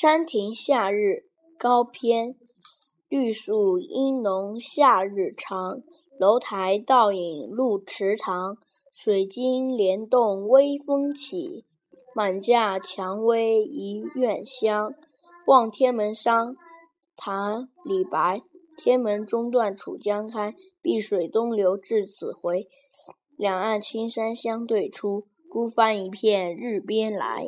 山亭夏日高篇绿树阴浓夏日长楼台倒影入池塘水晶帘动微风起满架蔷薇一院香。望天门山唐李白天门中断楚江开碧水东流至此回。两岸青山相对出孤帆一片日边来。